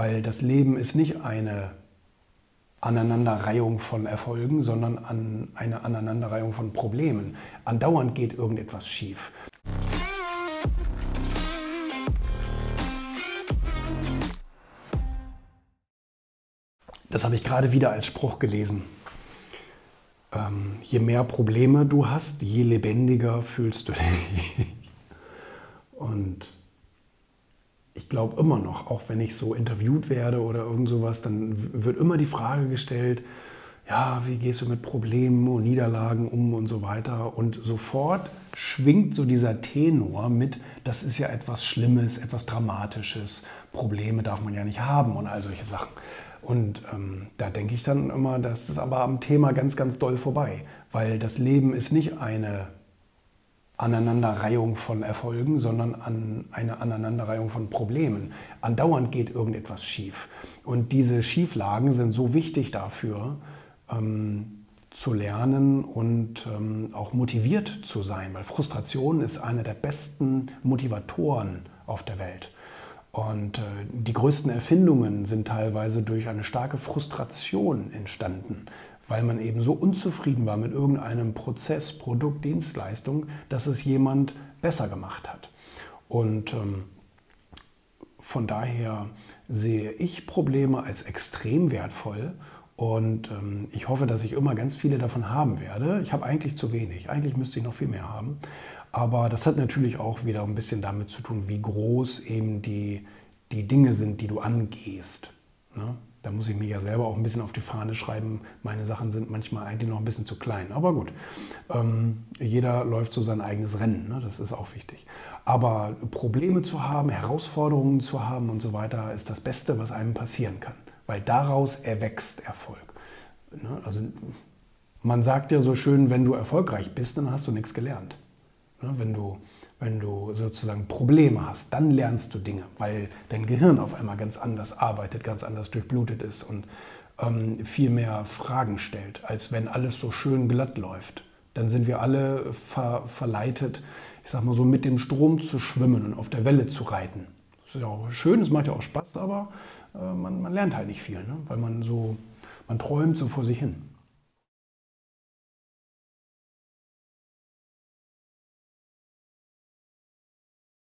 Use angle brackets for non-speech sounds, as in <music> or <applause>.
weil das Leben ist nicht eine Aneinanderreihung von Erfolgen, sondern an eine Aneinanderreihung von Problemen. Andauernd geht irgendetwas schief. Das habe ich gerade wieder als Spruch gelesen. Ähm, je mehr Probleme du hast, je lebendiger fühlst du dich. <laughs> Und ich glaube immer noch, auch wenn ich so interviewt werde oder irgend sowas, dann wird immer die Frage gestellt, ja, wie gehst du mit Problemen und Niederlagen um und so weiter. Und sofort schwingt so dieser Tenor mit, das ist ja etwas Schlimmes, etwas Dramatisches, Probleme darf man ja nicht haben und all solche Sachen. Und ähm, da denke ich dann immer, das ist aber am Thema ganz, ganz doll vorbei, weil das Leben ist nicht eine Aneinanderreihung von Erfolgen, sondern an eine Aneinanderreihung von Problemen. Andauernd geht irgendetwas schief. Und diese Schieflagen sind so wichtig dafür, ähm, zu lernen und ähm, auch motiviert zu sein, weil Frustration ist einer der besten Motivatoren auf der Welt. Und äh, die größten Erfindungen sind teilweise durch eine starke Frustration entstanden, weil man eben so unzufrieden war mit irgendeinem Prozess, Produkt, Dienstleistung, dass es jemand besser gemacht hat. Und ähm, von daher sehe ich Probleme als extrem wertvoll und ähm, ich hoffe, dass ich immer ganz viele davon haben werde. Ich habe eigentlich zu wenig. Eigentlich müsste ich noch viel mehr haben. Aber das hat natürlich auch wieder ein bisschen damit zu tun, wie groß eben die, die Dinge sind, die du angehst. Ne? Da muss ich mir ja selber auch ein bisschen auf die Fahne schreiben. Meine Sachen sind manchmal eigentlich noch ein bisschen zu klein. Aber gut, ähm, jeder läuft so sein eigenes Rennen. Ne? Das ist auch wichtig. Aber Probleme zu haben, Herausforderungen zu haben und so weiter, ist das Beste, was einem passieren kann weil daraus erwächst Erfolg. Ne? Also man sagt ja so schön, wenn du erfolgreich bist, dann hast du nichts gelernt. Ne? Wenn du, wenn du sozusagen Probleme hast, dann lernst du Dinge, weil dein Gehirn auf einmal ganz anders arbeitet, ganz anders durchblutet ist und ähm, viel mehr Fragen stellt, als wenn alles so schön glatt läuft. Dann sind wir alle ver verleitet, ich sag mal so, mit dem Strom zu schwimmen und auf der Welle zu reiten. Ist ja auch schön, es macht ja auch Spaß, aber äh, man, man, lernt halt nicht viel, ne? weil man so, man träumt so vor sich hin.